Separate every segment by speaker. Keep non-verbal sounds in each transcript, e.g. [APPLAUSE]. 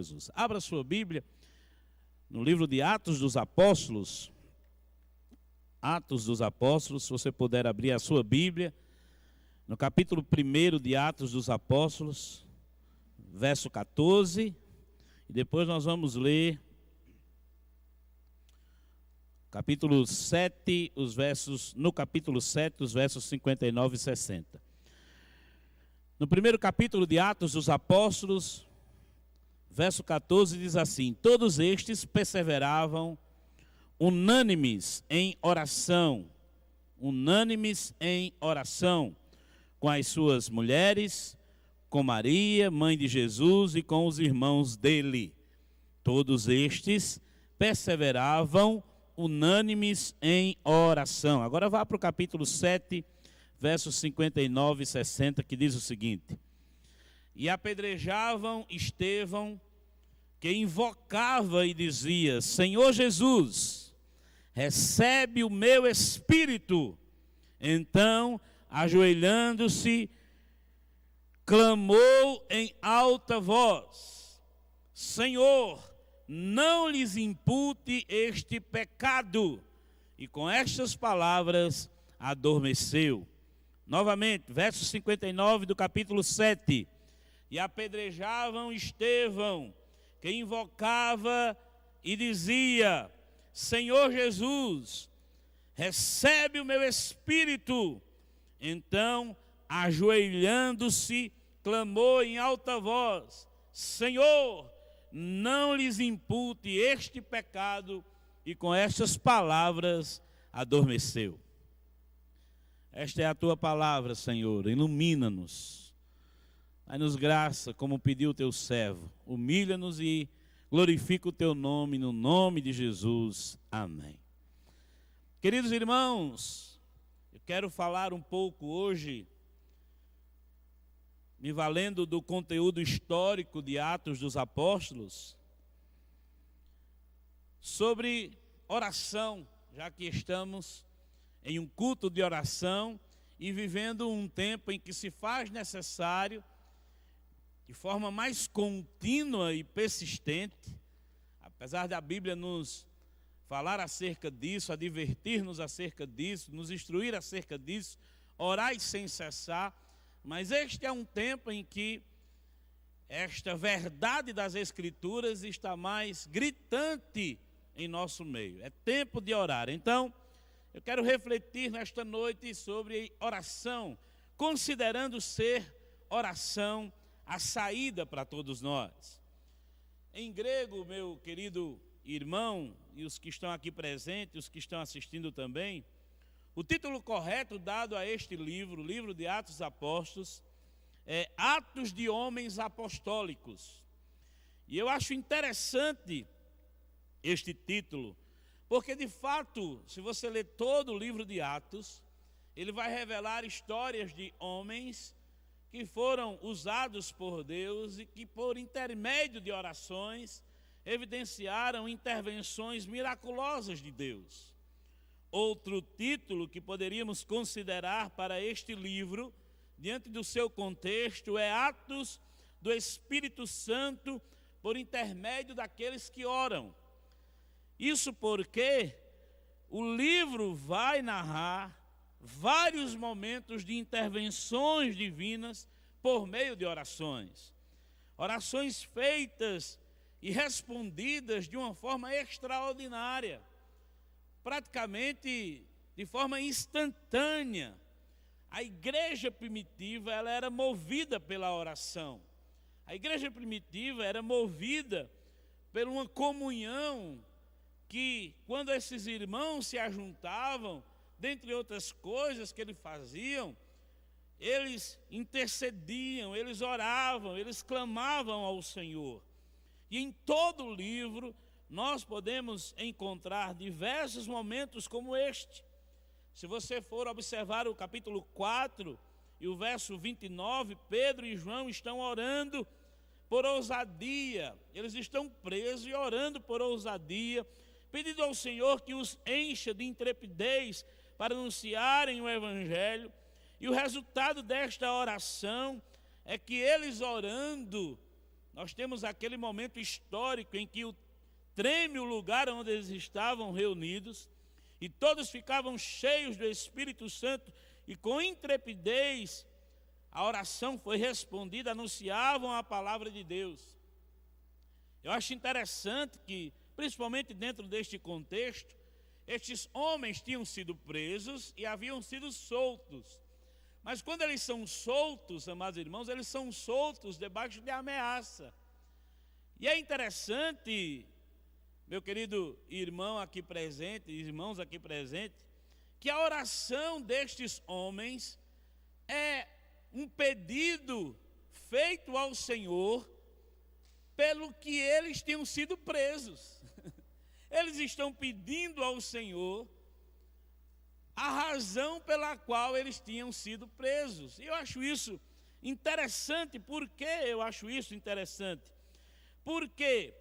Speaker 1: Jesus. Abra sua Bíblia no livro de Atos dos Apóstolos. Atos dos Apóstolos, se você puder abrir a sua Bíblia, no capítulo 1 de Atos dos Apóstolos, verso 14, e depois nós vamos ler capítulo 7, os versos, no capítulo 7, os versos 59 e 60. No primeiro capítulo de Atos dos Apóstolos, verso 14 diz assim: Todos estes perseveravam unânimes em oração, unânimes em oração, com as suas mulheres, com Maria, mãe de Jesus, e com os irmãos dele. Todos estes perseveravam unânimes em oração. Agora vá para o capítulo 7, versos 59 e 60, que diz o seguinte: E apedrejavam Estevão, que invocava e dizia: Senhor Jesus, recebe o meu espírito. Então, ajoelhando-se, clamou em alta voz: Senhor, não lhes impute este pecado. E com estas palavras adormeceu. Novamente, verso 59 do capítulo 7. E apedrejavam Estevão, que invocava e dizia: Senhor Jesus, recebe o meu espírito. Então, ajoelhando-se, clamou em alta voz: Senhor, não lhes impute este pecado, e com estas palavras adormeceu. Esta é a tua palavra, Senhor, ilumina-nos. Dai-nos graça, como pediu o teu servo. Humilha-nos e glorifica o teu nome, no nome de Jesus. Amém. Queridos irmãos, eu quero falar um pouco hoje me valendo do conteúdo histórico de Atos dos Apóstolos, sobre oração, já que estamos em um culto de oração e vivendo um tempo em que se faz necessário, de forma mais contínua e persistente, apesar da Bíblia nos falar acerca disso, advertir-nos acerca disso, nos instruir acerca disso, orar sem cessar, mas este é um tempo em que esta verdade das Escrituras está mais gritante em nosso meio. É tempo de orar. Então, eu quero refletir nesta noite sobre oração, considerando ser oração a saída para todos nós. Em grego, meu querido irmão, e os que estão aqui presentes, os que estão assistindo também, o título correto dado a este livro, livro de Atos Apóstolos, é Atos de Homens Apostólicos. E eu acho interessante este título, porque de fato, se você ler todo o livro de Atos, ele vai revelar histórias de homens que foram usados por Deus e que, por intermédio de orações, evidenciaram intervenções miraculosas de Deus. Outro título que poderíamos considerar para este livro, diante do seu contexto, é Atos do Espírito Santo por intermédio daqueles que oram. Isso porque o livro vai narrar vários momentos de intervenções divinas por meio de orações. Orações feitas e respondidas de uma forma extraordinária praticamente de forma instantânea. A igreja primitiva ela era movida pela oração. A igreja primitiva era movida por uma comunhão que, quando esses irmãos se ajuntavam, dentre outras coisas que eles faziam, eles intercediam, eles oravam, eles clamavam ao Senhor. E em todo o livro nós podemos encontrar diversos momentos como este. Se você for observar o capítulo 4 e o verso 29, Pedro e João estão orando por ousadia, eles estão presos e orando por ousadia, pedindo ao Senhor que os encha de intrepidez para anunciarem o Evangelho. E o resultado desta oração é que eles orando, nós temos aquele momento histórico em que o, treme o lugar onde eles estavam reunidos, e todos ficavam cheios do Espírito Santo, e com intrepidez a oração foi respondida, anunciavam a palavra de Deus. Eu acho interessante que, principalmente dentro deste contexto, estes homens tinham sido presos e haviam sido soltos. Mas quando eles são soltos, amados irmãos, eles são soltos debaixo de ameaça. E é interessante, meu querido irmão aqui presente, irmãos aqui presentes, que a oração destes homens é um pedido feito ao Senhor pelo que eles tinham sido presos. Eles estão pedindo ao Senhor a razão pela qual eles tinham sido presos. E eu acho isso interessante. Por que eu acho isso interessante? Porque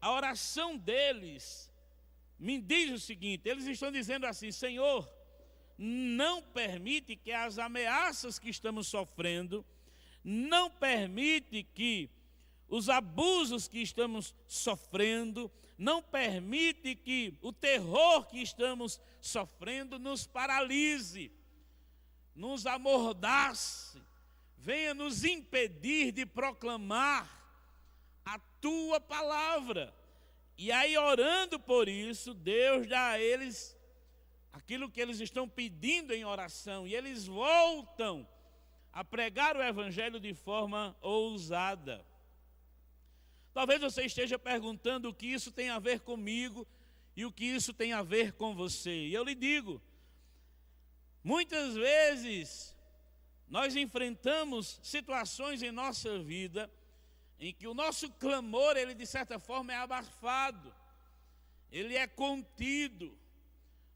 Speaker 1: a oração deles me diz o seguinte: eles estão dizendo assim, Senhor, não permite que as ameaças que estamos sofrendo, não permite que os abusos que estamos sofrendo, não permite que o terror que estamos sofrendo nos paralise, nos amordace, venha nos impedir de proclamar a tua palavra. E aí, orando por isso, Deus dá a eles aquilo que eles estão pedindo em oração, e eles voltam a pregar o Evangelho de forma ousada. Talvez você esteja perguntando o que isso tem a ver comigo e o que isso tem a ver com você. E eu lhe digo, muitas vezes nós enfrentamos situações em nossa vida em que o nosso clamor, ele de certa forma é abafado, ele é contido,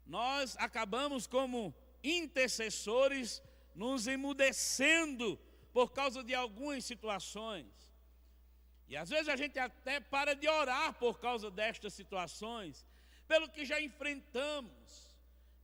Speaker 1: nós acabamos como intercessores nos emudecendo por causa de algumas situações. E às vezes a gente até para de orar por causa destas situações, pelo que já enfrentamos.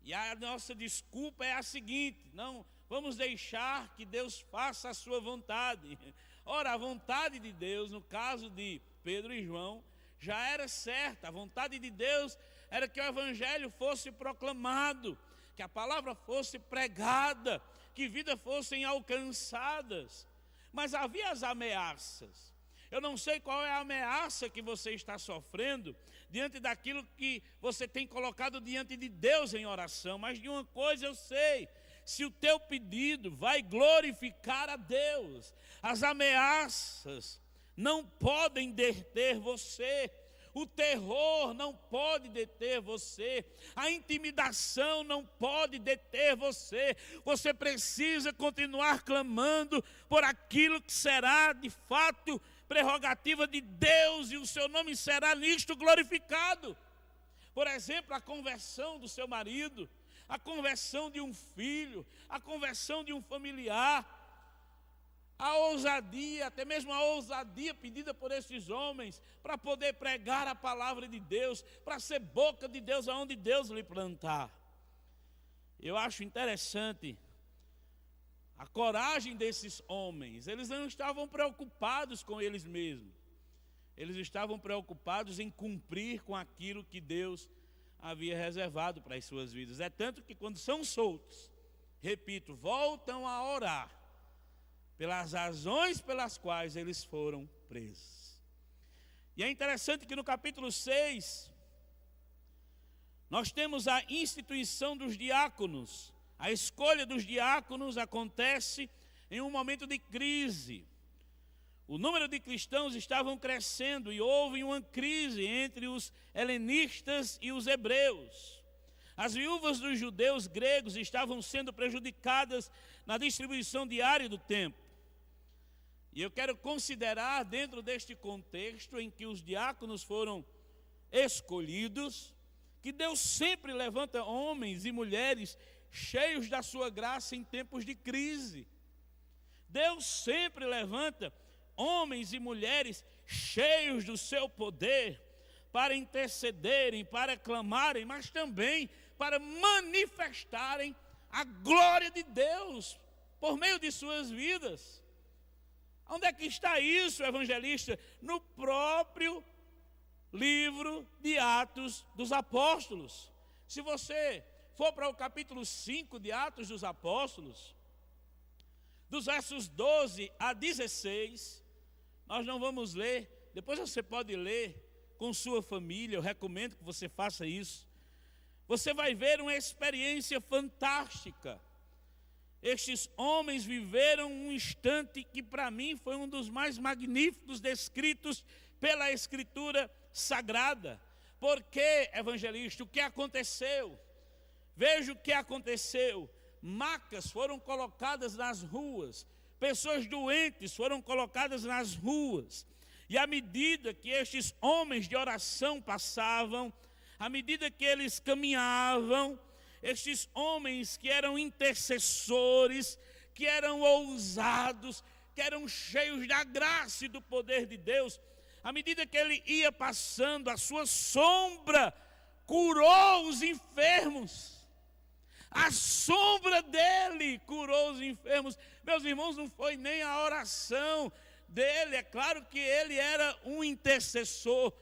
Speaker 1: E a nossa desculpa é a seguinte: não vamos deixar que Deus faça a sua vontade. Ora, a vontade de Deus, no caso de Pedro e João, já era certa. A vontade de Deus era que o Evangelho fosse proclamado, que a palavra fosse pregada, que vidas fossem alcançadas. Mas havia as ameaças. Eu não sei qual é a ameaça que você está sofrendo diante daquilo que você tem colocado diante de Deus em oração, mas de uma coisa eu sei: se o teu pedido vai glorificar a Deus, as ameaças não podem deter você o terror não pode deter você, a intimidação não pode deter você. Você precisa continuar clamando por aquilo que será de fato prerrogativa de Deus e o seu nome será nisto glorificado. Por exemplo, a conversão do seu marido, a conversão de um filho, a conversão de um familiar a ousadia, até mesmo a ousadia pedida por esses homens para poder pregar a palavra de Deus, para ser boca de Deus aonde Deus lhe plantar. Eu acho interessante a coragem desses homens. Eles não estavam preocupados com eles mesmos. Eles estavam preocupados em cumprir com aquilo que Deus havia reservado para as suas vidas. É tanto que quando são soltos, repito, voltam a orar pelas razões pelas quais eles foram presos. E é interessante que no capítulo 6, nós temos a instituição dos diáconos. A escolha dos diáconos acontece em um momento de crise. O número de cristãos estavam crescendo e houve uma crise entre os helenistas e os hebreus. As viúvas dos judeus gregos estavam sendo prejudicadas na distribuição diária do templo. E eu quero considerar, dentro deste contexto em que os diáconos foram escolhidos, que Deus sempre levanta homens e mulheres cheios da sua graça em tempos de crise. Deus sempre levanta homens e mulheres cheios do seu poder para intercederem, para clamarem, mas também para manifestarem a glória de Deus por meio de suas vidas. Onde é que está isso, evangelista? No próprio livro de Atos dos Apóstolos. Se você for para o capítulo 5 de Atos dos Apóstolos, dos versos 12 a 16, nós não vamos ler, depois você pode ler com sua família, eu recomendo que você faça isso. Você vai ver uma experiência fantástica. Estes homens viveram um instante que para mim foi um dos mais magníficos descritos pela Escritura Sagrada. Porque, evangelista, o que aconteceu? Veja o que aconteceu. Macas foram colocadas nas ruas, pessoas doentes foram colocadas nas ruas. E à medida que estes homens de oração passavam, à medida que eles caminhavam, estes homens que eram intercessores, que eram ousados, que eram cheios da graça e do poder de Deus, à medida que ele ia passando, a sua sombra curou os enfermos. A sombra dele curou os enfermos. Meus irmãos, não foi nem a oração dele. É claro que ele era um intercessor,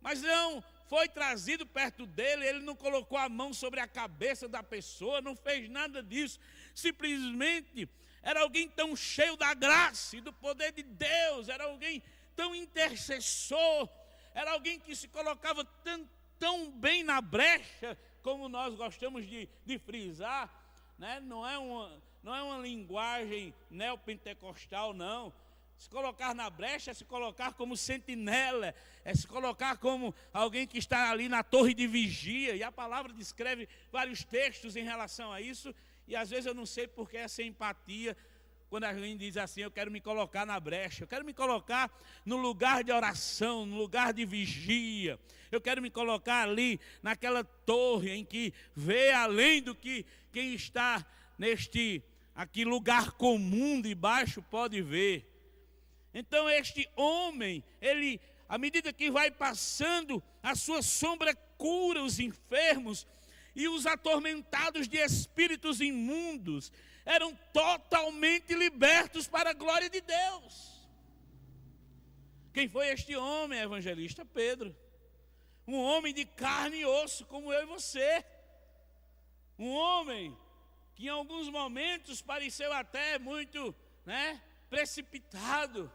Speaker 1: mas não foi trazido perto dele. Ele não colocou a mão sobre a cabeça da pessoa, não fez nada disso. Simplesmente era alguém tão cheio da graça e do poder de Deus, era alguém tão intercessor, era alguém que se colocava tão, tão bem na brecha como nós gostamos de, de frisar, né? não, é uma, não é uma linguagem neopentecostal, não. Se colocar na brecha é se colocar como sentinela, é se colocar como alguém que está ali na torre de vigia. E a palavra descreve vários textos em relação a isso. E às vezes eu não sei por que essa empatia, quando a gente diz assim, eu quero me colocar na brecha, eu quero me colocar no lugar de oração, no lugar de vigia, eu quero me colocar ali naquela torre em que vê além do que quem está neste aqui lugar comum de baixo pode ver. Então este homem, ele à medida que vai passando, a sua sombra cura os enfermos e os atormentados de espíritos imundos eram totalmente libertos para a glória de Deus. Quem foi este homem, evangelista Pedro? Um homem de carne e osso, como eu e você. Um homem que em alguns momentos pareceu até muito né, precipitado.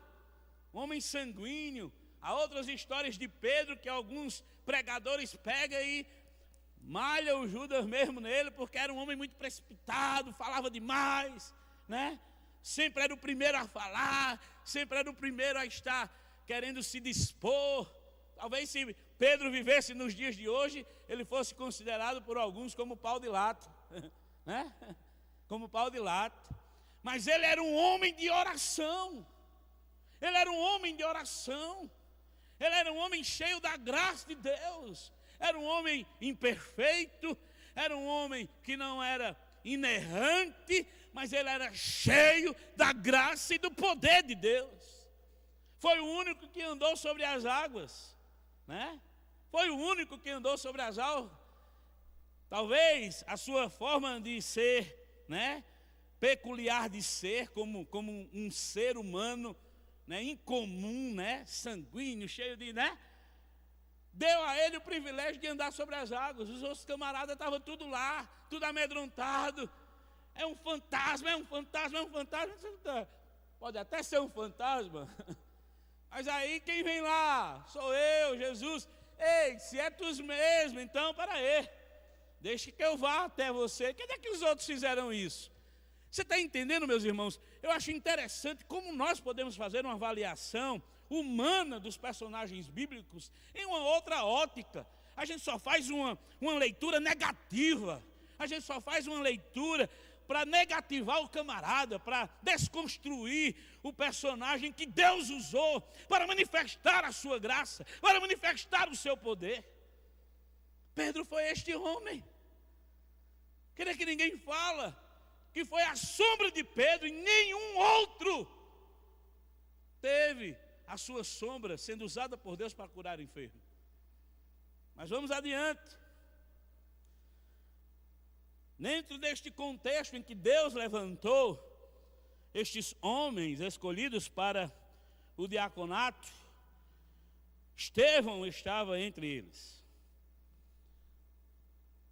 Speaker 1: Um homem sanguíneo. Há outras histórias de Pedro que alguns pregadores pegam e malha o Judas mesmo nele, porque era um homem muito precipitado, falava demais, né? Sempre era o primeiro a falar, sempre era o primeiro a estar querendo se dispor. Talvez se Pedro vivesse nos dias de hoje, ele fosse considerado por alguns como pau de lato, [LAUGHS] né? Como pau de lato. Mas ele era um homem de oração. Ele era um homem de oração. Ele era um homem cheio da graça de Deus. Era um homem imperfeito, era um homem que não era inerrante, mas ele era cheio da graça e do poder de Deus. Foi o único que andou sobre as águas né? Foi o único que andou sobre as águas. Talvez a sua forma de ser, né? Peculiar de ser, como, como um ser humano, né? Incomum, né? Sanguíneo, cheio de, né? Deu a ele o privilégio de andar sobre as águas. Os outros camaradas estavam tudo lá, tudo amedrontado. É um fantasma, é um fantasma, é um fantasma. Pode até ser um fantasma, [LAUGHS] Mas aí quem vem lá? Sou eu, Jesus. Ei, se é tu mesmo, então para aí. Deixe que eu vá até você. Cadê que os outros fizeram isso? Você está entendendo, meus irmãos? Eu acho interessante como nós podemos fazer uma avaliação humana dos personagens bíblicos em uma outra ótica. A gente só faz uma, uma leitura negativa. A gente só faz uma leitura para negativar o camarada, para desconstruir o personagem que Deus usou para manifestar a sua graça, para manifestar o seu poder. Pedro foi este homem. Queria que ninguém fala que foi a sombra de Pedro e nenhum outro teve a sua sombra sendo usada por Deus para curar o enfermo. Mas vamos adiante. Dentro deste contexto em que Deus levantou estes homens escolhidos para o diaconato, Estevão estava entre eles.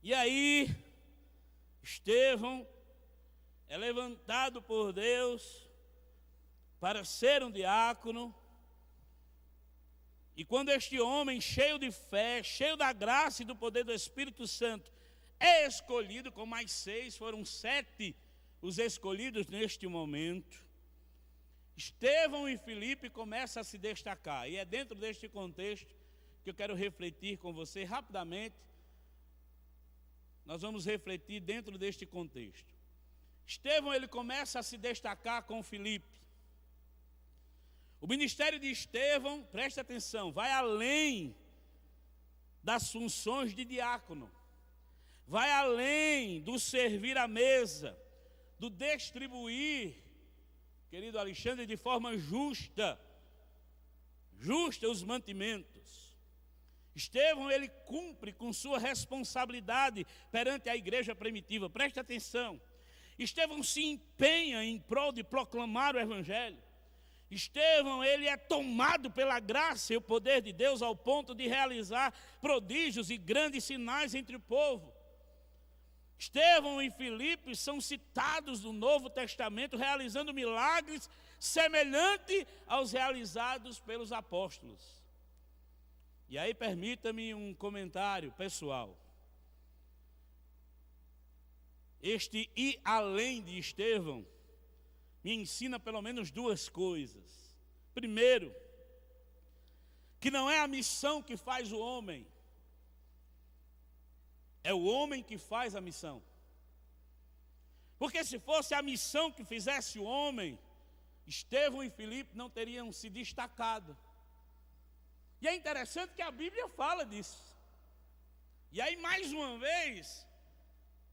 Speaker 1: E aí, Estevão é levantado por Deus para ser um diácono. E quando este homem, cheio de fé, cheio da graça e do poder do Espírito Santo, é escolhido com mais seis, foram sete os escolhidos neste momento. Estevão e Filipe começam a se destacar, e é dentro deste contexto que eu quero refletir com você rapidamente. Nós vamos refletir dentro deste contexto. Estevão ele começa a se destacar com Filipe. O ministério de Estevão, preste atenção, vai além das funções de diácono, vai além do servir à mesa, do distribuir, querido Alexandre, de forma justa, justa os mantimentos. Estevão, ele cumpre com sua responsabilidade perante a igreja primitiva, preste atenção. Estevão se empenha em prol de proclamar o Evangelho. Estevão, ele é tomado pela graça e o poder de Deus ao ponto de realizar prodígios e grandes sinais entre o povo. Estevão e Filipe são citados no Novo Testamento realizando milagres semelhantes aos realizados pelos apóstolos. E aí permita-me um comentário pessoal. Este ir além de Estevão me ensina pelo menos duas coisas. Primeiro, que não é a missão que faz o homem, é o homem que faz a missão. Porque se fosse a missão que fizesse o homem, Estevão e Filipe não teriam se destacado. E é interessante que a Bíblia fala disso. E aí, mais uma vez,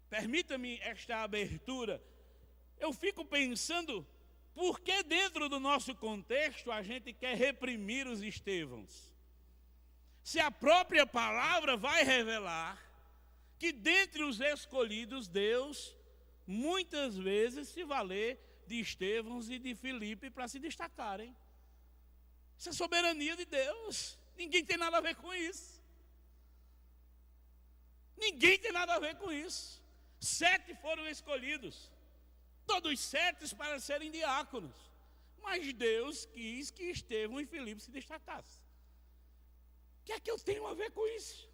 Speaker 1: permita-me esta abertura. Eu fico pensando, por que dentro do nosso contexto a gente quer reprimir os Estevãos? Se a própria palavra vai revelar que dentre os escolhidos, Deus muitas vezes se valer de Estevãos e de Filipe para se destacarem. Isso é soberania de Deus. Ninguém tem nada a ver com isso. Ninguém tem nada a ver com isso. Sete foram escolhidos, todos sete para serem diáconos. Mas Deus quis que Estevão e Filipe se destacassem. O que é que eu tenho a ver com isso?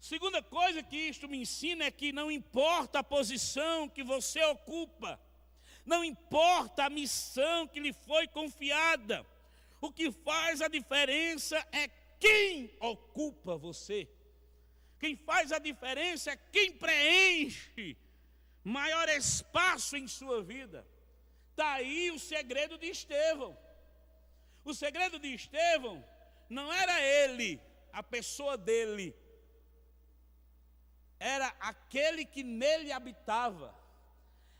Speaker 1: Segunda coisa que isto me ensina é que não importa a posição que você ocupa, não importa a missão que lhe foi confiada, o que faz a diferença é quem ocupa você. Quem faz a diferença é quem preenche maior espaço em sua vida. Está aí o segredo de Estevão. O segredo de Estevão não era ele, a pessoa dele, era aquele que nele habitava,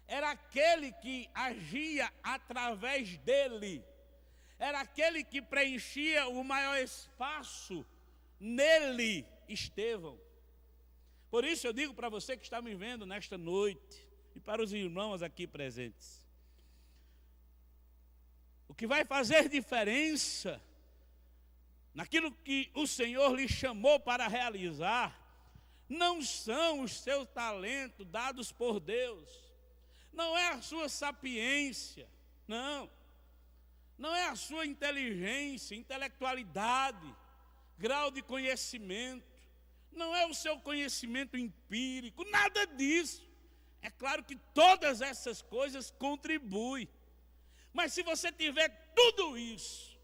Speaker 1: era aquele que agia através dele, era aquele que preenchia o maior espaço nele, Estevão. Por isso eu digo para você que está me vendo nesta noite e para os irmãos aqui presentes: o que vai fazer diferença naquilo que o Senhor lhe chamou para realizar não são os seus talentos dados por Deus, não é a sua sapiência, não, não é a sua inteligência, intelectualidade, grau de conhecimento, não é o seu conhecimento empírico, nada disso. É claro que todas essas coisas contribuem, mas se você tiver tudo isso,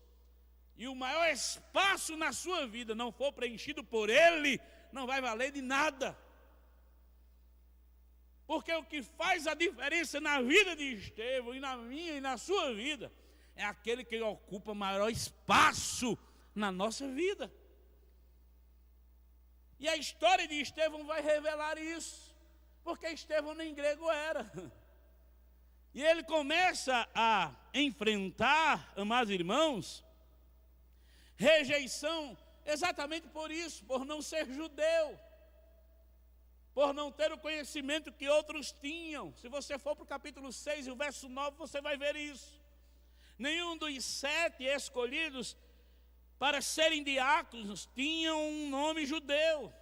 Speaker 1: e o maior espaço na sua vida não for preenchido por Ele, não vai valer de nada. Porque o que faz a diferença na vida de Estevão e na minha e na sua vida é aquele que ocupa maior espaço na nossa vida. E a história de Estevão vai revelar isso, porque Estevão nem grego era. E ele começa a enfrentar, amados irmãos, rejeição Exatamente por isso, por não ser judeu. por não ter o conhecimento que outros tinham. Se você for para o capítulo 6 e o verso 9, você vai ver isso. Nenhum dos sete escolhidos para serem diáconos tinham um nome judeu.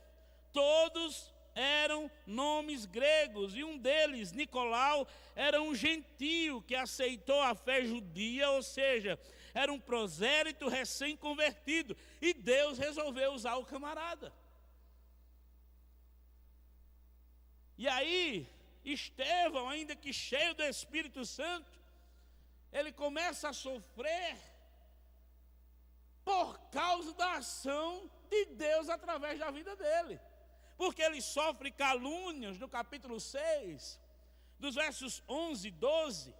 Speaker 1: Todos eram nomes gregos, e um deles, Nicolau, era um gentio que aceitou a fé judia, ou seja, era um prosélito recém-convertido, e Deus resolveu usar o camarada. E aí, Estevão, ainda que cheio do Espírito Santo, ele começa a sofrer por causa da ação de Deus através da vida dele porque ele sofre calúnias no capítulo 6, dos versos 11 e 12.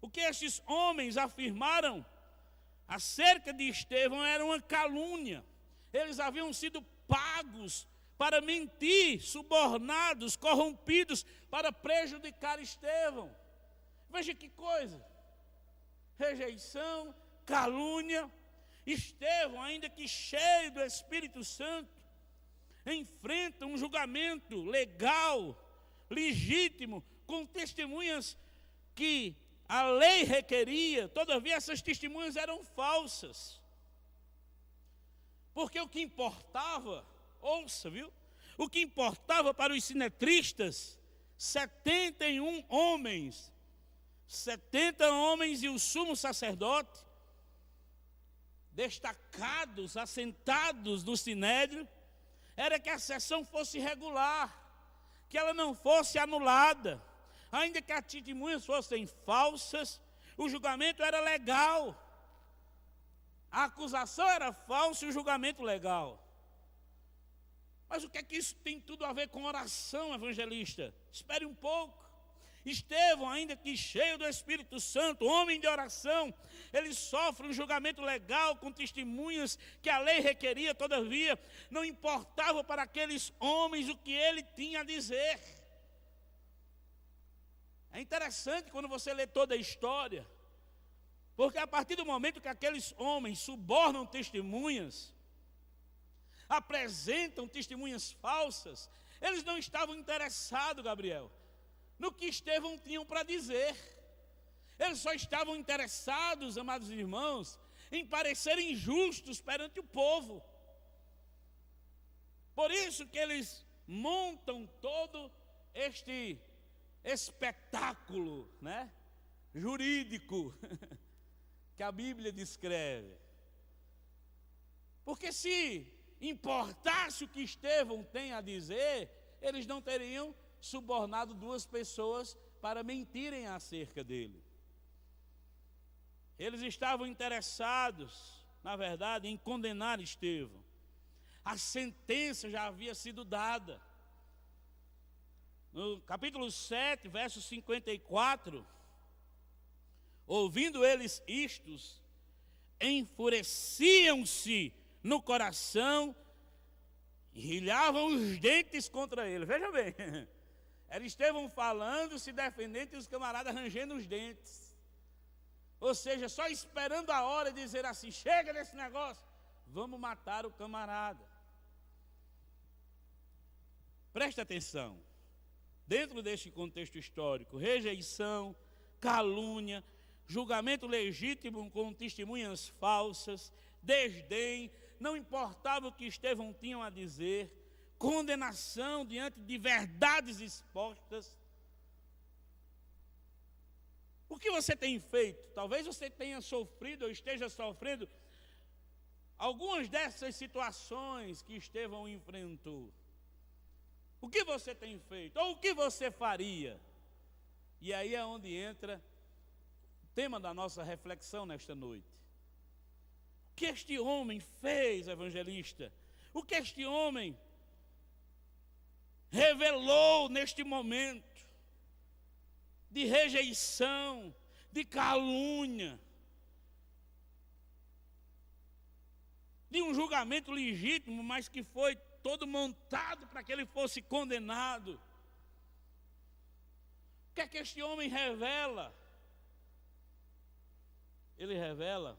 Speaker 1: O que estes homens afirmaram acerca de Estevão era uma calúnia. Eles haviam sido pagos para mentir, subornados, corrompidos para prejudicar Estevão. Veja que coisa: rejeição, calúnia. Estevão, ainda que cheio do Espírito Santo, enfrenta um julgamento legal, legítimo, com testemunhas que a lei requeria, todavia essas testemunhas eram falsas. Porque o que importava, ouça, viu? O que importava para os sinetristas, 71 homens, 70 homens e o sumo sacerdote, destacados, assentados no sinédrio, era que a sessão fosse regular, que ela não fosse anulada, ainda que as testemunhas fossem falsas, o julgamento era legal. A acusação era falsa e o julgamento legal. Mas o que é que isso tem tudo a ver com oração, evangelista? Espere um pouco. Estevão, ainda que cheio do Espírito Santo, homem de oração, ele sofre um julgamento legal com testemunhas que a lei requeria, todavia, não importava para aqueles homens o que ele tinha a dizer. É interessante quando você lê toda a história, porque a partir do momento que aqueles homens subornam testemunhas, apresentam testemunhas falsas, eles não estavam interessados, Gabriel no que Estevão tinham para dizer. Eles só estavam interessados, amados irmãos, em parecerem justos perante o povo. Por isso que eles montam todo este espetáculo, né, jurídico [LAUGHS] que a Bíblia descreve. Porque se importasse o que Estevão tem a dizer, eles não teriam subornado duas pessoas para mentirem acerca dele. Eles estavam interessados, na verdade, em condenar Estevão. A sentença já havia sido dada. No capítulo 7, verso 54, ouvindo eles istos, enfureciam-se no coração e rilhavam os dentes contra ele. Veja bem, [LAUGHS] Era Estevão falando, se defendendo e os camaradas rangendo os dentes. Ou seja, só esperando a hora de dizer assim: chega desse negócio, vamos matar o camarada. Presta atenção. Dentro deste contexto histórico, rejeição, calúnia, julgamento legítimo com testemunhas falsas, desdém, não importava o que Estevão tinha a dizer, condenação diante de verdades expostas. O que você tem feito? Talvez você tenha sofrido ou esteja sofrendo algumas dessas situações que Estevão enfrentou. O que você tem feito? Ou o que você faria? E aí é onde entra o tema da nossa reflexão nesta noite. O que este homem fez, evangelista? O que este homem revelou neste momento de rejeição, de calúnia, de um julgamento legítimo, mas que foi todo montado para que ele fosse condenado. O que é que este homem revela? Ele revela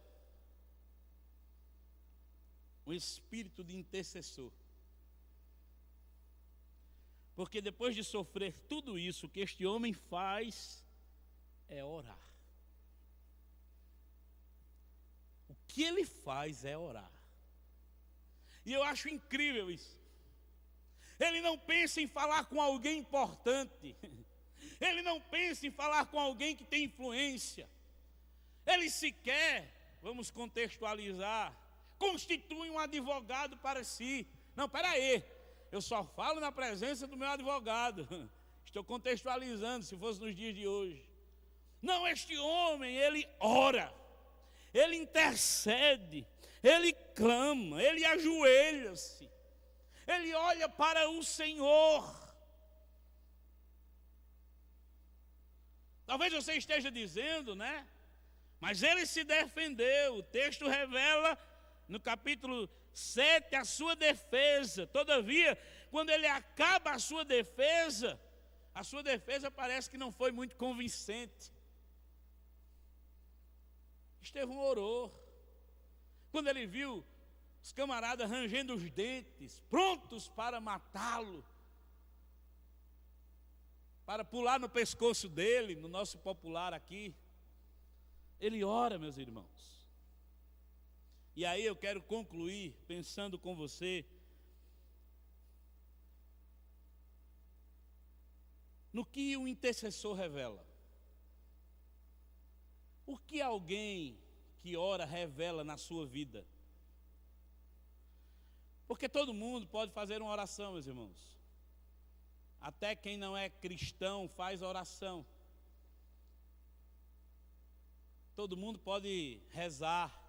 Speaker 1: um espírito de intercessor. Porque depois de sofrer tudo isso, o que este homem faz é orar. O que ele faz é orar. E eu acho incrível isso. Ele não pensa em falar com alguém importante. [LAUGHS] Ele não pensa em falar com alguém que tem influência. Ele sequer, vamos contextualizar, constitui um advogado para si. Não, peraí, eu só falo na presença do meu advogado. [LAUGHS] Estou contextualizando, se fosse nos dias de hoje. Não, este homem, ele ora, ele intercede, ele clama, ele ajoelha-se, ele olha para o Senhor. Talvez você esteja dizendo, né? Mas ele se defendeu. O texto revela no capítulo 7 a sua defesa. Todavia, quando ele acaba a sua defesa, a sua defesa parece que não foi muito convincente. Estevão orou. Quando ele viu os camaradas rangendo os dentes, prontos para matá-lo, para pular no pescoço dele, no nosso popular aqui. Ele ora, meus irmãos. E aí eu quero concluir pensando com você no que o intercessor revela. O que alguém que ora revela na sua vida? Porque todo mundo pode fazer uma oração, meus irmãos. Até quem não é cristão faz oração. Todo mundo pode rezar,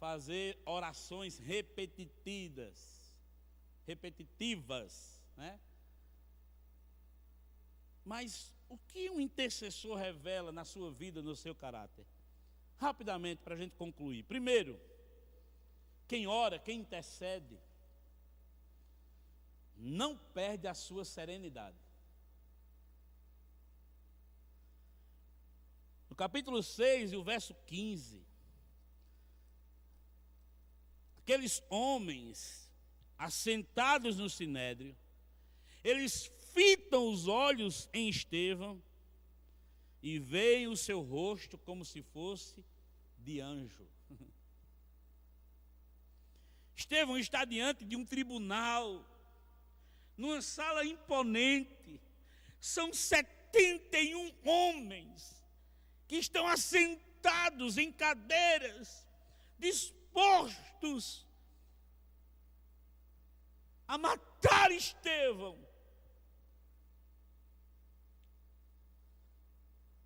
Speaker 1: fazer orações repetitivas, repetitivas, né? Mas o que um intercessor revela na sua vida, no seu caráter? Rapidamente, para a gente concluir. Primeiro, quem ora, quem intercede, não perde a sua serenidade. No capítulo 6 e o verso 15, aqueles homens assentados no sinédrio, eles fitam os olhos em Estevão e veem o seu rosto como se fosse de anjo. [LAUGHS] Estevão está diante de um tribunal numa sala imponente. São 71 homens que estão assentados em cadeiras, dispostos a matar Estevão.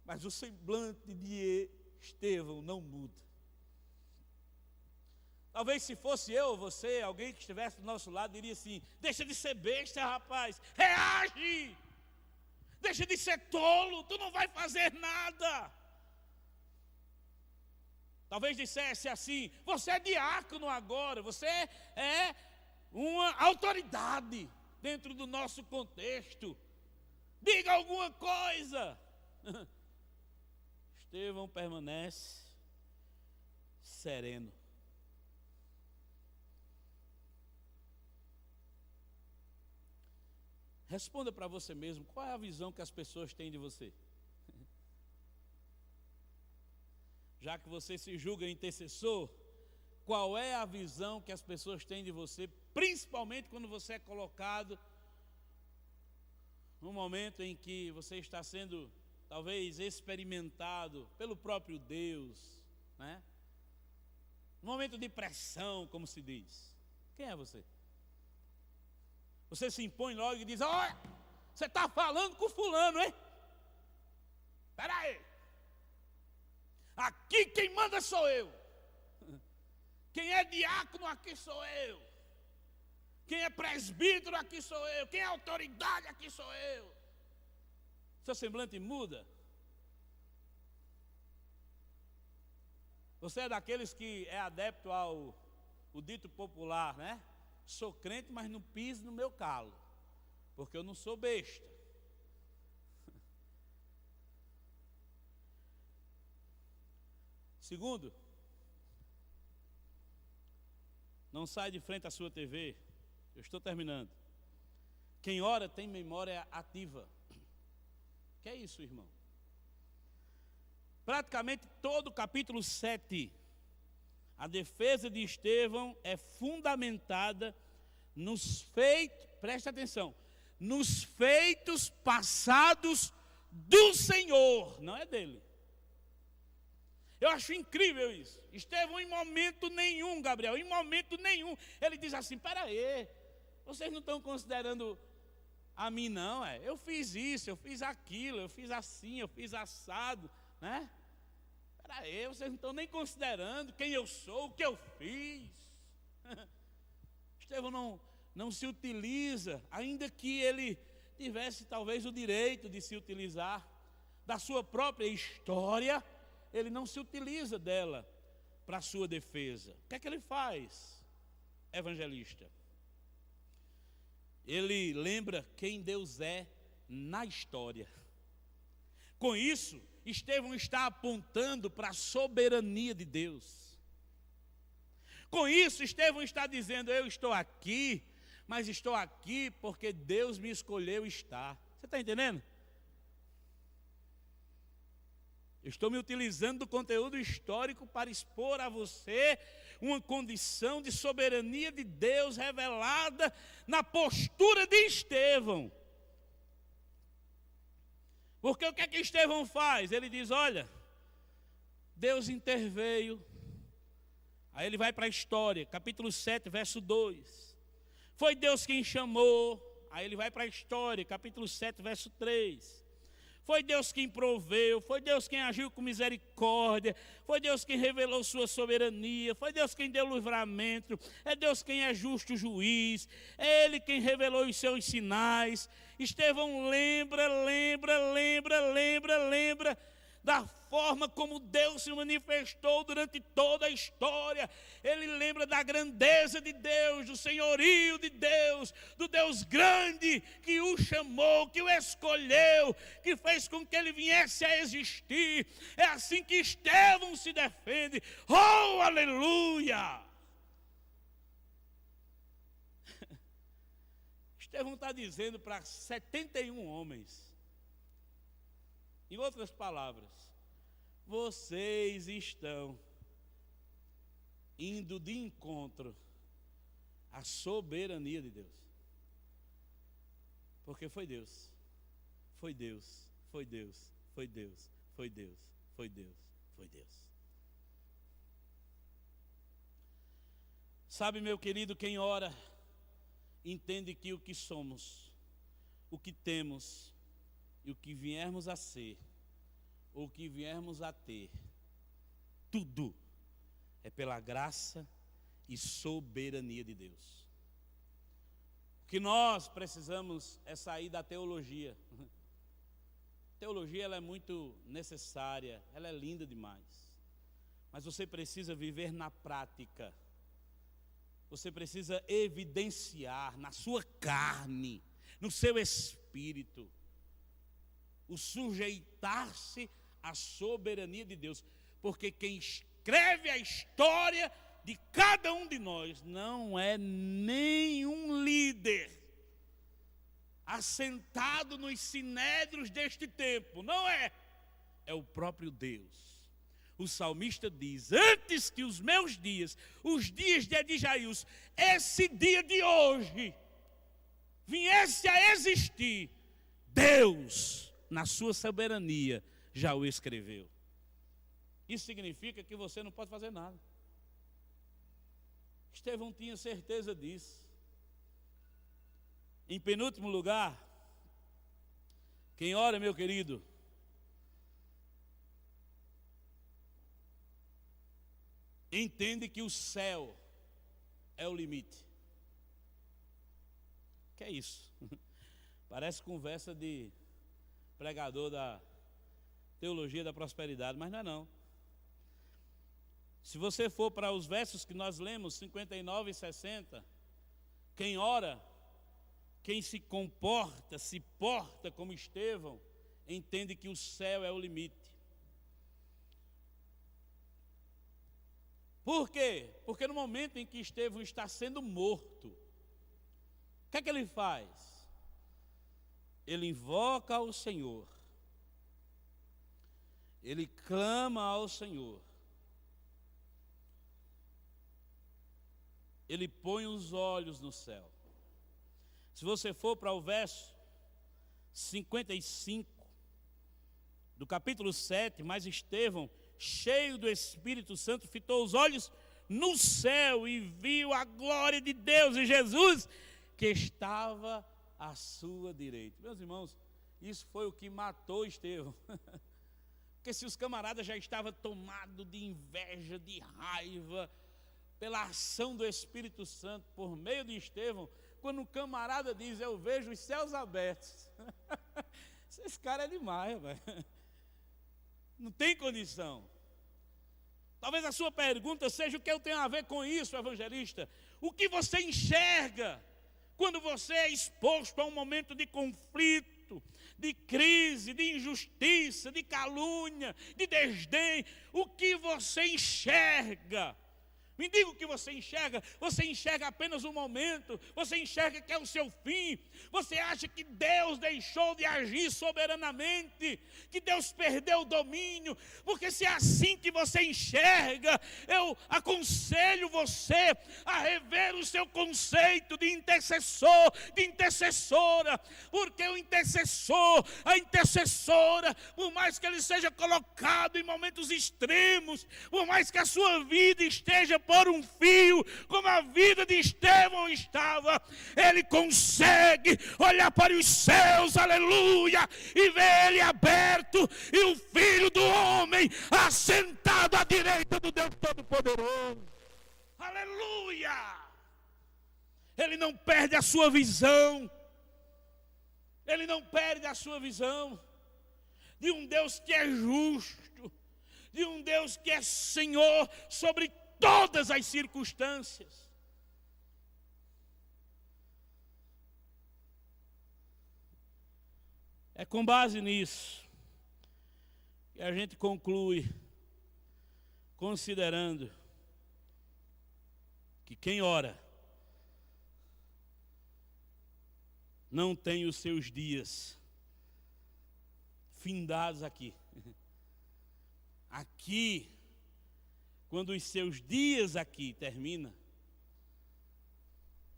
Speaker 1: Mas o semblante de Estevão não muda. Talvez se fosse eu ou você, alguém que estivesse do nosso lado, diria assim: deixa de ser besta, rapaz, reage, deixa de ser tolo, tu não vai fazer nada. Talvez dissesse assim: você é diácono agora, você é uma autoridade dentro do nosso contexto, diga alguma coisa. [LAUGHS] Estevão permanece sereno. Responda para você mesmo, qual é a visão que as pessoas têm de você? Já que você se julga intercessor, qual é a visão que as pessoas têm de você, principalmente quando você é colocado no momento em que você está sendo talvez experimentado pelo próprio Deus, né? No momento de pressão, como se diz. Quem é você? Você se impõe logo e diz: Olha, você está falando com fulano, hein? Espera aí. Aqui quem manda sou eu. Quem é diácono aqui sou eu. Quem é presbítero aqui sou eu. Quem é autoridade aqui sou eu. Seu semblante muda. Você é daqueles que é adepto ao o dito popular, né? sou crente, mas não piso no meu calo, porque eu não sou besta. Segundo, não sai de frente à sua TV. Eu estou terminando. Quem ora tem memória ativa. Que é isso, irmão? Praticamente todo o capítulo 7, a defesa de Estevão é fundamentada nos feitos, preste atenção, nos feitos passados do Senhor, não é dele. Eu acho incrível isso. Estevão, em momento nenhum, Gabriel, em momento nenhum, ele diz assim: peraí, vocês não estão considerando a mim, não, é? Eu fiz isso, eu fiz aquilo, eu fiz assim, eu fiz assado, né? Peraí, vocês não estão nem considerando quem eu sou, o que eu fiz. [LAUGHS] Estevão não, não se utiliza, ainda que ele tivesse talvez o direito de se utilizar da sua própria história, ele não se utiliza dela para a sua defesa. O que é que ele faz, evangelista? Ele lembra quem Deus é na história. Com isso, Estevão está apontando para a soberania de Deus. Com isso, Estevão está dizendo: Eu estou aqui, mas estou aqui porque Deus me escolheu estar. Você está entendendo? Estou me utilizando do conteúdo histórico para expor a você uma condição de soberania de Deus revelada na postura de Estevão. Porque o que é que Estevão faz? Ele diz: Olha, Deus interveio. Aí ele vai para a história, capítulo 7, verso 2. Foi Deus quem chamou. Aí ele vai para a história, capítulo 7, verso 3. Foi Deus quem proveu, foi Deus quem agiu com misericórdia, foi Deus quem revelou sua soberania, foi Deus quem deu livramento, é Deus quem é justo juiz, é Ele quem revelou os seus sinais. Estevão lembra, lembra, lembra, lembra, lembra da forma como Deus se manifestou durante toda a história. Ele lembra da grandeza de Deus, do senhorio de Deus, do Deus grande que o chamou, que o escolheu, que fez com que ele viesse a existir. É assim que Estevão se defende. Oh, aleluia! [LAUGHS] Estevão está dizendo para 71 homens em outras palavras, vocês estão indo de encontro à soberania de Deus. Porque foi Deus, foi Deus, foi Deus, foi Deus, foi Deus, foi Deus, foi Deus. Sabe, meu querido, quem ora entende que o que somos, o que temos, e o que viermos a ser, ou o que viermos a ter, tudo é pela graça e soberania de Deus. O que nós precisamos é sair da teologia. [LAUGHS] Teologia ela é muito necessária, ela é linda demais. Mas você precisa viver na prática. Você precisa evidenciar na sua carne, no seu espírito, o sujeitar-se à soberania de Deus, porque quem escreve a história de cada um de nós não é nenhum líder assentado nos sinédrios deste tempo, não é, é o próprio Deus. O salmista diz: Antes que os meus dias, os dias de Adijaius, esse dia de hoje, viesse a existir, Deus na sua soberania, já o escreveu. Isso significa que você não pode fazer nada. Estevão tinha certeza disso. Em penúltimo lugar, quem ora, meu querido, entende que o céu é o limite. Que é isso? [LAUGHS] Parece conversa de pregador da teologia da prosperidade, mas não é não. Se você for para os versos que nós lemos, 59 e 60, quem ora, quem se comporta, se porta como Estevão, entende que o céu é o limite. Por quê? Porque no momento em que Estevão está sendo morto, o que é que ele faz? Ele invoca ao Senhor, ele clama ao Senhor, ele põe os olhos no céu. Se você for para o verso 55 do capítulo 7, mas Estevão, cheio do Espírito Santo, fitou os olhos no céu e viu a glória de Deus e Jesus que estava à sua direita. Meus irmãos, isso foi o que matou Estevão. [LAUGHS] Porque se os camaradas já estavam tomados de inveja, de raiva, pela ação do Espírito Santo por meio de Estevão, quando um camarada diz, eu vejo os céus abertos. [LAUGHS] Esse cara é demais, velho. [LAUGHS] Não tem condição. Talvez a sua pergunta seja o que eu tenho a ver com isso, evangelista. O que você enxerga quando você é exposto a um momento de conflito, de crise, de injustiça, de calúnia, de desdém? O que você enxerga? Me diga o que você enxerga. Você enxerga apenas um momento. Você enxerga que é o seu fim. Você acha que Deus deixou de agir soberanamente. Que Deus perdeu o domínio. Porque se é assim que você enxerga, eu aconselho você a rever o seu conceito de intercessor, de intercessora. Porque o intercessor, a intercessora, por mais que ele seja colocado em momentos extremos, por mais que a sua vida esteja por um fio, como a vida de Estevão estava, ele consegue olhar para os céus, aleluia, e ver ele aberto e o filho do homem assentado à direita do Deus Todo-Poderoso. Aleluia! Ele não perde a sua visão. Ele não perde a sua visão de um Deus que é justo, de um Deus que é Senhor sobre todas as circunstâncias. É com base nisso que a gente conclui, considerando que quem ora não tem os seus dias findados aqui. [LAUGHS] Aqui quando os seus dias aqui terminam,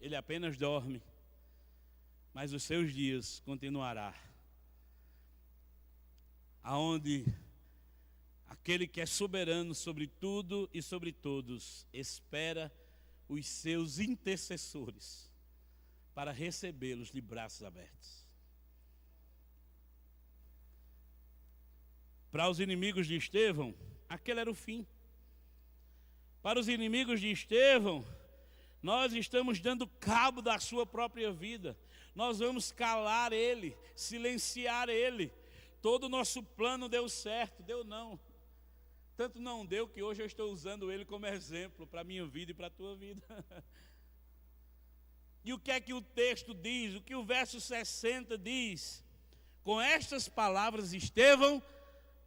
Speaker 1: ele apenas dorme, mas os seus dias continuará. Aonde aquele que é soberano sobre tudo e sobre todos espera os seus intercessores para recebê-los de braços abertos. Para os inimigos de Estevão, aquele era o fim. Para os inimigos de Estevão, nós estamos dando cabo da sua própria vida. Nós vamos calar ele, silenciar ele. Todo o nosso plano deu certo, deu não. Tanto não deu que hoje eu estou usando ele como exemplo para a minha vida e para a tua vida. [LAUGHS] E o que é que o texto diz? O que o verso 60 diz? Com estas palavras, Estevão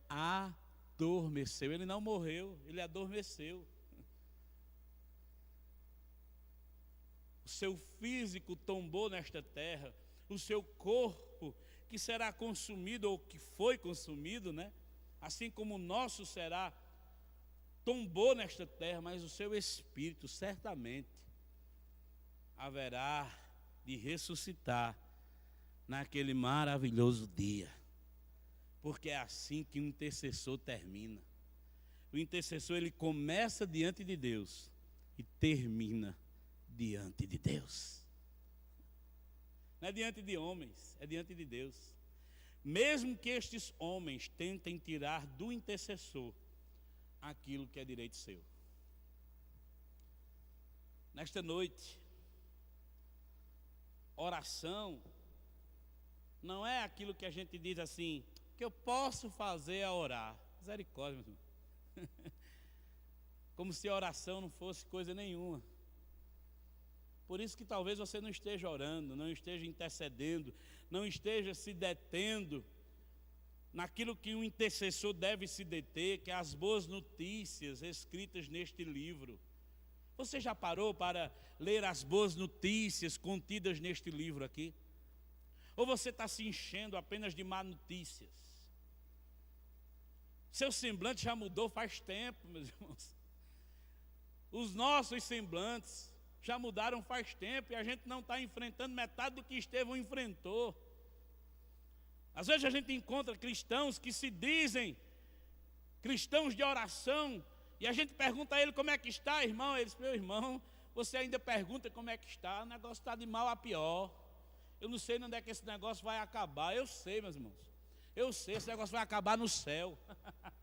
Speaker 1: adormeceu. Ele não morreu, ele adormeceu. Seu físico tombou nesta terra, o seu corpo que será consumido ou que foi consumido, né? Assim como o nosso será tombou nesta terra, mas o seu espírito certamente haverá de ressuscitar naquele maravilhoso dia. Porque é assim que o intercessor termina. O intercessor ele começa diante de Deus e termina diante de Deus. Não é diante de homens, é diante de Deus. Mesmo que estes homens tentem tirar do intercessor aquilo que é direito seu. Nesta noite, oração não é aquilo que a gente diz assim, que eu posso fazer a orar. Misericórdia, meu irmão. [LAUGHS] Como se a oração não fosse coisa nenhuma. Por isso que talvez você não esteja orando, não esteja intercedendo, não esteja se detendo naquilo que um intercessor deve se deter, que é as boas notícias escritas neste livro. Você já parou para ler as boas notícias contidas neste livro aqui? Ou você está se enchendo apenas de má notícias? Seu semblante já mudou faz tempo, meus [LAUGHS] irmãos. Os nossos semblantes já mudaram faz tempo e a gente não está enfrentando metade do que Estevão enfrentou. Às vezes a gente encontra cristãos que se dizem cristãos de oração, e a gente pergunta a ele como é que está, irmão. Ele diz, meu irmão, você ainda pergunta como é que está, o negócio está de mal a pior. Eu não sei onde é que esse negócio vai acabar. Eu sei, meus irmãos. Eu sei, esse negócio vai acabar no céu. [LAUGHS]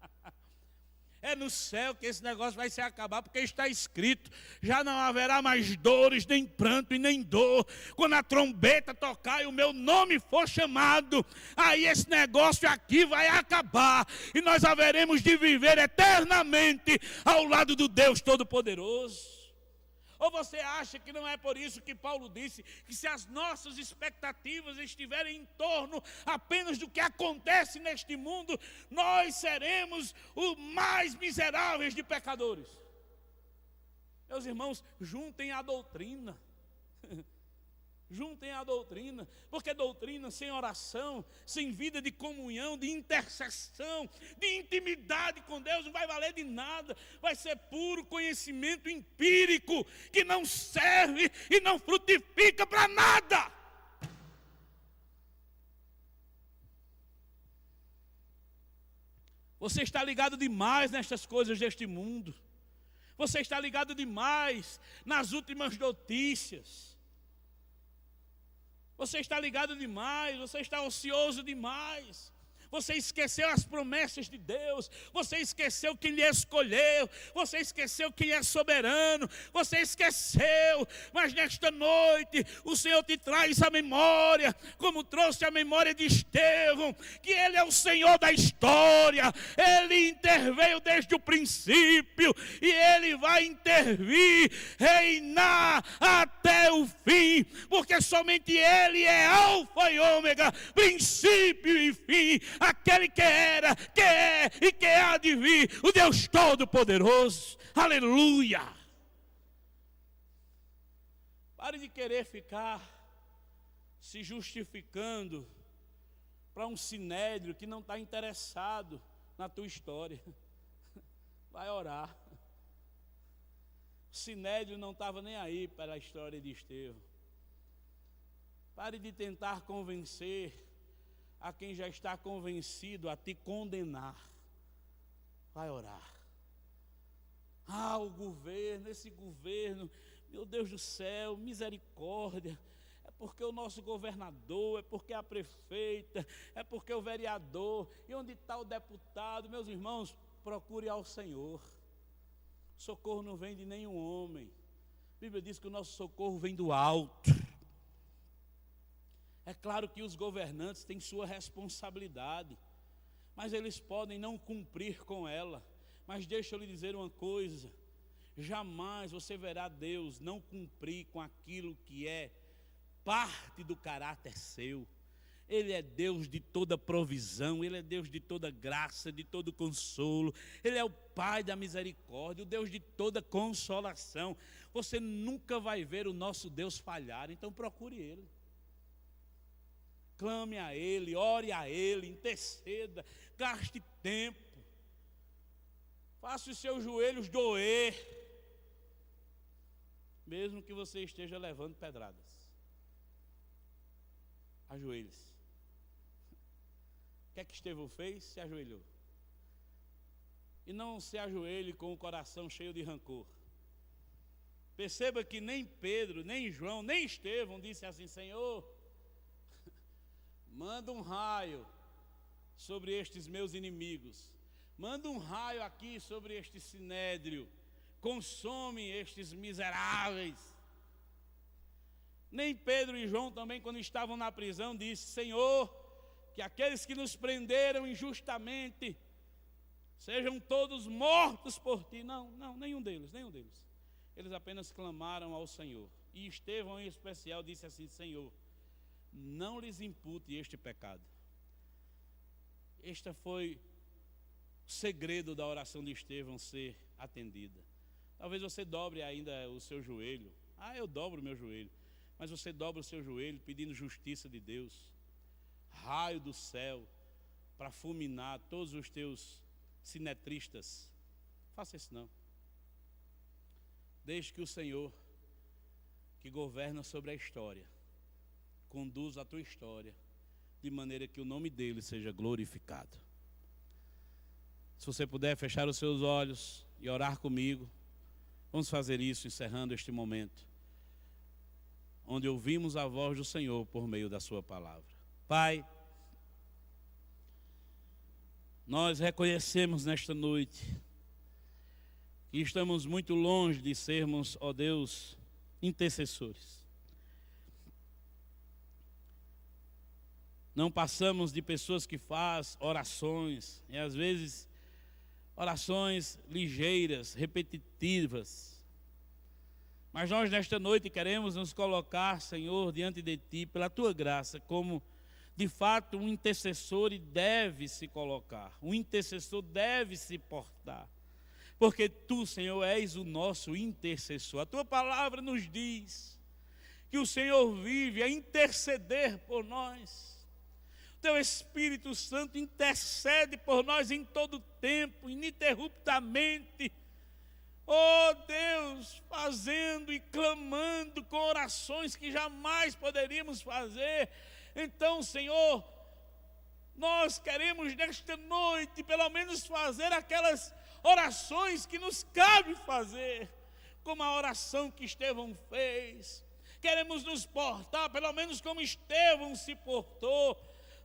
Speaker 1: É no céu que esse negócio vai se acabar, porque está escrito: já não haverá mais dores, nem pranto e nem dor. Quando a trombeta tocar e o meu nome for chamado, aí esse negócio aqui vai acabar, e nós haveremos de viver eternamente ao lado do Deus Todo-Poderoso. Ou você acha que não é por isso que Paulo disse que se as nossas expectativas estiverem em torno apenas do que acontece neste mundo, nós seremos os mais miseráveis de pecadores? Meus irmãos, juntem a doutrina. Juntem a doutrina, porque doutrina sem oração, sem vida de comunhão, de intercessão, de intimidade com Deus, não vai valer de nada, vai ser puro conhecimento empírico, que não serve e não frutifica para nada. Você está ligado demais nestas coisas deste mundo, você está ligado demais nas últimas notícias. Você está ligado demais, você está ocioso demais. Você esqueceu as promessas de Deus, você esqueceu quem lhe escolheu, você esqueceu quem é soberano, você esqueceu, mas nesta noite o Senhor te traz a memória, como trouxe a memória de Estevão, que ele é o Senhor da história, ele interveio desde o princípio e ele vai intervir, reinar até o fim, porque somente ele é Alfa e Ômega, princípio e fim aquele que era, que é e que há de vir, o Deus Todo-Poderoso. Aleluia! Pare de querer ficar se justificando para um sinédrio que não está interessado na tua história. [LAUGHS] Vai orar. O sinédrio não estava nem aí para a história de Estevão. Pare de tentar convencer a quem já está convencido a te condenar. Vai orar. Ah, o governo, esse governo, meu Deus do céu, misericórdia. É porque o nosso governador, é porque a prefeita, é porque o vereador, e onde está o deputado, meus irmãos, procure ao Senhor. Socorro não vem de nenhum homem. A Bíblia diz que o nosso socorro vem do alto. É claro que os governantes têm sua responsabilidade, mas eles podem não cumprir com ela. Mas deixa eu lhe dizer uma coisa: jamais você verá Deus não cumprir com aquilo que é parte do caráter seu. Ele é Deus de toda provisão, Ele é Deus de toda graça, de todo consolo, Ele é o Pai da misericórdia, o Deus de toda consolação. Você nunca vai ver o nosso Deus falhar, então procure Ele clame a Ele, ore a Ele, interceda, gaste tempo, faça os seus joelhos doer, mesmo que você esteja levando pedradas. Ajoelhe-se. O que é que Estevão fez? Se ajoelhou. E não se ajoelhe com o coração cheio de rancor. Perceba que nem Pedro, nem João, nem Estevão disse assim: Senhor, Manda um raio sobre estes meus inimigos. Manda um raio aqui sobre este sinédrio. Consome estes miseráveis. Nem Pedro e João também, quando estavam na prisão, disse: Senhor, que aqueles que nos prenderam injustamente sejam todos mortos por ti. Não, não, nenhum deles, nenhum deles. Eles apenas clamaram ao Senhor. E Estevão, em especial, disse assim: Senhor, não lhes impute este pecado. Este foi o segredo da oração de Estevão ser atendida. Talvez você dobre ainda o seu joelho. Ah, eu dobro o meu joelho. Mas você dobra o seu joelho pedindo justiça de Deus. raio do céu para fulminar todos os teus sinetristas. Faça isso não. Deixe que o Senhor, que governa sobre a história, conduza a tua história, de maneira que o nome dele seja glorificado. Se você puder fechar os seus olhos e orar comigo, vamos fazer isso encerrando este momento, onde ouvimos a voz do Senhor por meio da Sua palavra. Pai, nós reconhecemos nesta noite que estamos muito longe de sermos, ó Deus, intercessores. Não passamos de pessoas que fazem orações, e às vezes orações ligeiras, repetitivas. Mas nós nesta noite queremos nos colocar, Senhor, diante de Ti, pela Tua graça, como de fato, um intercessor deve se colocar, um intercessor deve se portar, porque tu, Senhor, és o nosso intercessor. A tua palavra nos diz que o Senhor vive a interceder por nós. Teu Espírito Santo intercede por nós em todo tempo, ininterruptamente. Oh Deus, fazendo e clamando com orações que jamais poderíamos fazer então, Senhor, nós queremos nesta noite, pelo menos, fazer aquelas orações que nos cabe fazer, como a oração que Estevão fez. Queremos nos portar, pelo menos como Estevão se portou,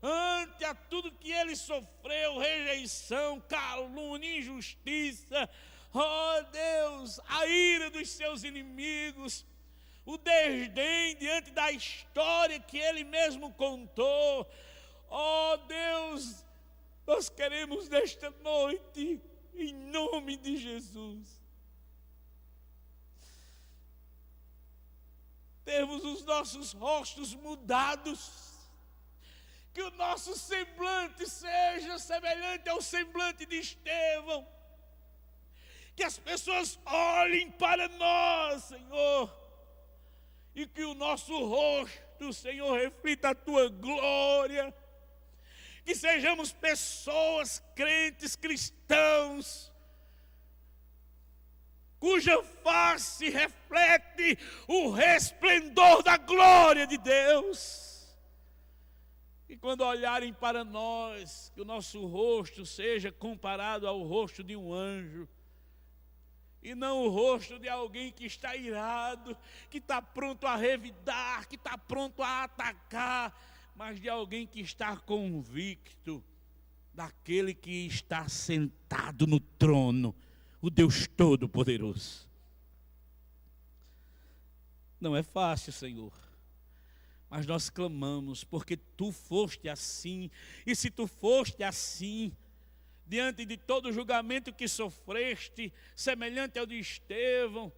Speaker 1: ante a tudo que ele sofreu, rejeição, calúnia, injustiça, oh Deus, a ira dos seus inimigos, o desdém diante da história que ele mesmo contou. Oh Deus, nós queremos nesta noite, em nome de Jesus, termos os nossos rostos mudados, que o nosso semblante seja semelhante ao semblante de Estevão, que as pessoas olhem para nós, Senhor e que o nosso rosto, Senhor, reflita a tua glória. Que sejamos pessoas crentes, cristãos, cuja face reflete o resplendor da glória de Deus. E quando olharem para nós, que o nosso rosto seja comparado ao rosto de um anjo e não o rosto de alguém que está irado, que está pronto a revidar, que está pronto a atacar, mas de alguém que está convicto daquele que está sentado no trono, o Deus Todo-Poderoso. Não é fácil, Senhor, mas nós clamamos, porque tu foste assim, e se tu foste assim, diante de todo o julgamento que sofreste, semelhante ao de Estevão,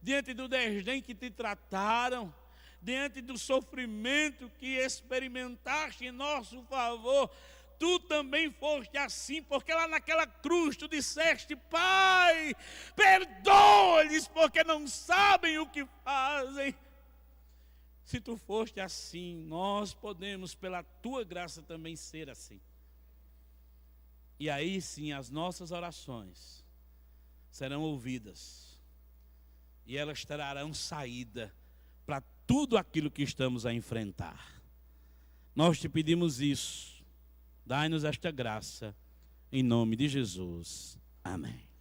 Speaker 1: diante do desdém que te trataram, diante do sofrimento que experimentaste em nosso favor, tu também foste assim, porque lá naquela cruz tu disseste: Pai, perdoa-lhes, porque não sabem o que fazem. Se tu foste assim, nós podemos, pela tua graça, também ser assim. E aí sim as nossas orações serão ouvidas. E elas trarão saída para tudo aquilo que estamos a enfrentar. Nós te pedimos isso. Dai-nos esta graça. Em nome de Jesus. Amém.